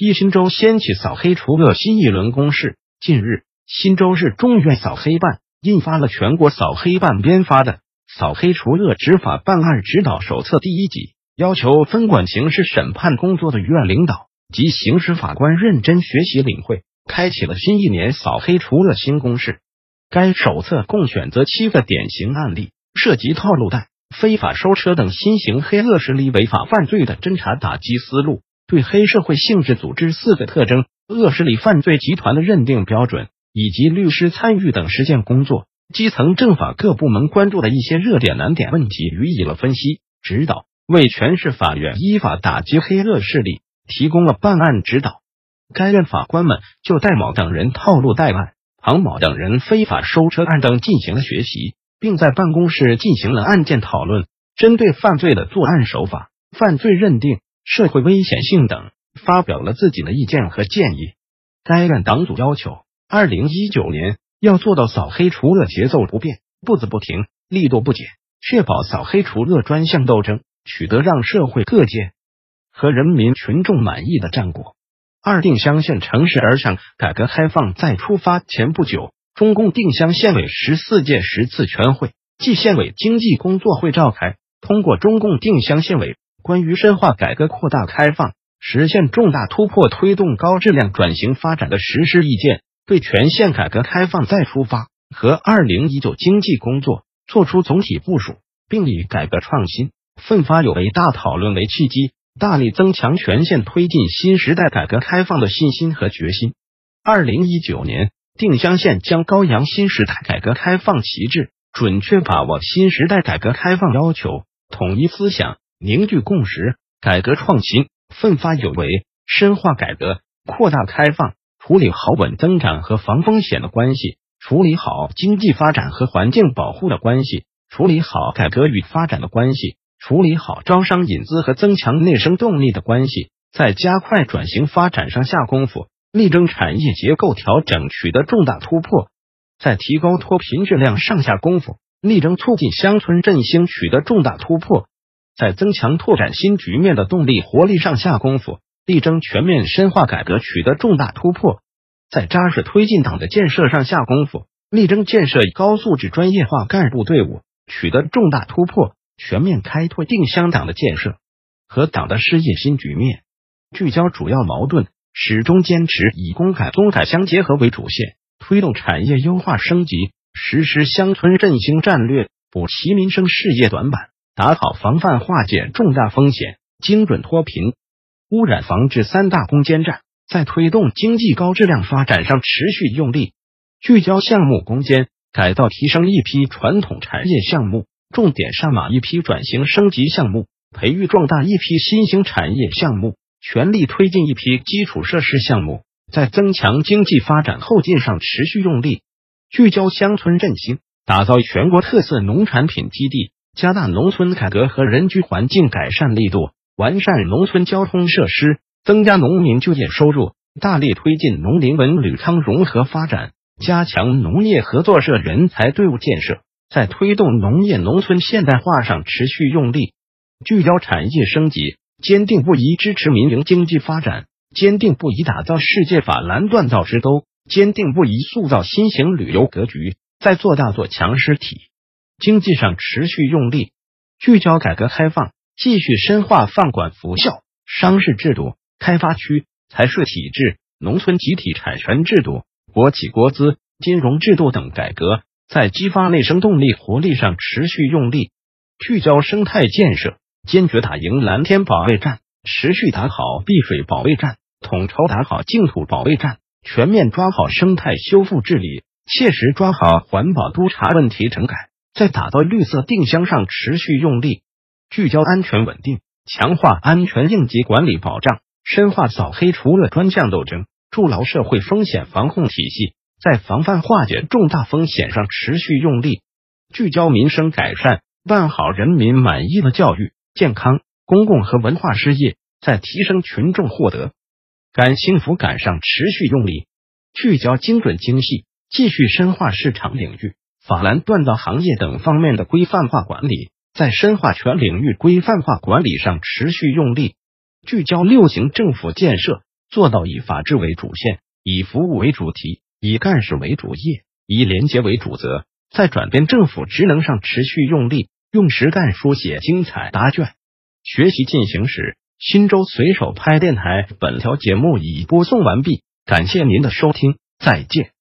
一新州掀起扫黑除恶新一轮攻势。近日，新州市中院扫黑办印发了全国扫黑办编发的《扫黑除恶执法办案指导手册》第一集，要求分管刑事审判工作的院领导及刑事法官认真学习领会，开启了新一年扫黑除恶新攻势。该手册共选择七个典型案例，涉及套路贷、非法收车等新型黑恶势力违法犯罪的侦查打击思路。对黑社会性质组织四个特征、恶势力犯罪集团的认定标准，以及律师参与等实践工作，基层政法各部门关注的一些热点难点问题予以了分析指导，为全市法院依法打击黑恶势力提供了办案指导。该院法官们就戴某等人套路贷案、庞某等人非法收车案等进行了学习，并在办公室进行了案件讨论，针对犯罪的作案手法、犯罪认定。社会危险性等，发表了自己的意见和建议。该院党组要求，二零一九年要做到扫黑除恶节奏不变、步子不停、力度不减，确保扫黑除恶专项斗争取得让社会各界和人民群众满意的战果。二定襄县城市而上改革开放再出发前不久，中共定襄县委十四届十次全会暨县委经济工作会召开，通过中共定襄县委。关于深化改革扩大开放、实现重大突破、推动高质量转型发展的实施意见，对全县改革开放再出发和二零一九经济工作作出总体部署，并以改革创新、奋发有为大讨论为契机，大力增强全县推进新时代改革开放的信心和决心。二零一九年，定襄县将高扬新时代改革开放旗帜，准确把握新时代改革开放要求，统一思想。凝聚共识，改革创新，奋发有为，深化改革，扩大开放，处理好稳增长和防风险的关系，处理好经济发展和环境保护的关系，处理好改革与发展的关系，处理好招商引资和增强内生动力的关系，在加快转型发展上下功夫，力争产业结构调整取得重大突破，在提高脱贫质量上下功夫，力争促进乡村振兴取得重大突破。在增强拓展新局面的动力活力上下功夫，力争全面深化改革取得重大突破；在扎实推进党的建设上下功夫，力争建设高素质专业化干部队伍取得重大突破，全面开拓定襄党的建设和党的事业新局面。聚焦主要矛盾，始终坚持以工改综改相结合为主线，推动产业优化升级，实施乡村振兴战略，补齐民生事业短板。打好防范化解重大风险、精准脱贫、污染防治三大攻坚战，在推动经济高质量发展上持续用力，聚焦项目攻坚，改造提升一批传统产业项目，重点上马一批转型升级项目，培育壮大一批新兴产业项目，全力推进一批基础设施项目，在增强经济发展后劲上持续用力，聚焦乡村振兴，打造全国特色农产品基地。加大农村改革和人居环境改善力度，完善农村交通设施，增加农民就业收入，大力推进农林文旅康融合发展，加强农业合作社人才队伍建设，在推动农业农村现代化上持续用力，聚焦产业升级，坚定不移支持民营经济发展，坚定不移打造世界法兰锻造之都，坚定不移塑造新型旅游格局，在做大做强实体。经济上持续用力，聚焦改革开放，继续深化放管服效、商事制度、开发区财税体制、农村集体产权制度、国企国资、金融制度等改革，在激发内生动力活力上持续用力。聚焦生态建设，坚决打赢蓝天保卫战，持续打好碧水保卫战，统筹打好净土保卫战，全面抓好生态修复治理，切实抓好环保督查问题整改。在打造绿色定襄上持续用力，聚焦安全稳定，强化安全应急管理保障，深化扫黑除恶专项斗争，筑牢社会风险防控体系，在防范化解重大风险上持续用力，聚焦民生改善，办好人民满意的教育、健康、公共和文化事业，在提升群众获得感幸福感上持续用力，聚焦精准精细，继续深化市场领域、法兰锻造行业等方面的规范化管理。在深化全领域规范化管理上持续用力，聚焦六型政府建设，做到以法治为主线，以服务为主题，以干事为主业，以廉洁为主责。在转变政府职能上持续用力，用实干书写精彩答卷。学习进行时，新州随手拍电台本条节目已播送完毕，感谢您的收听，再见。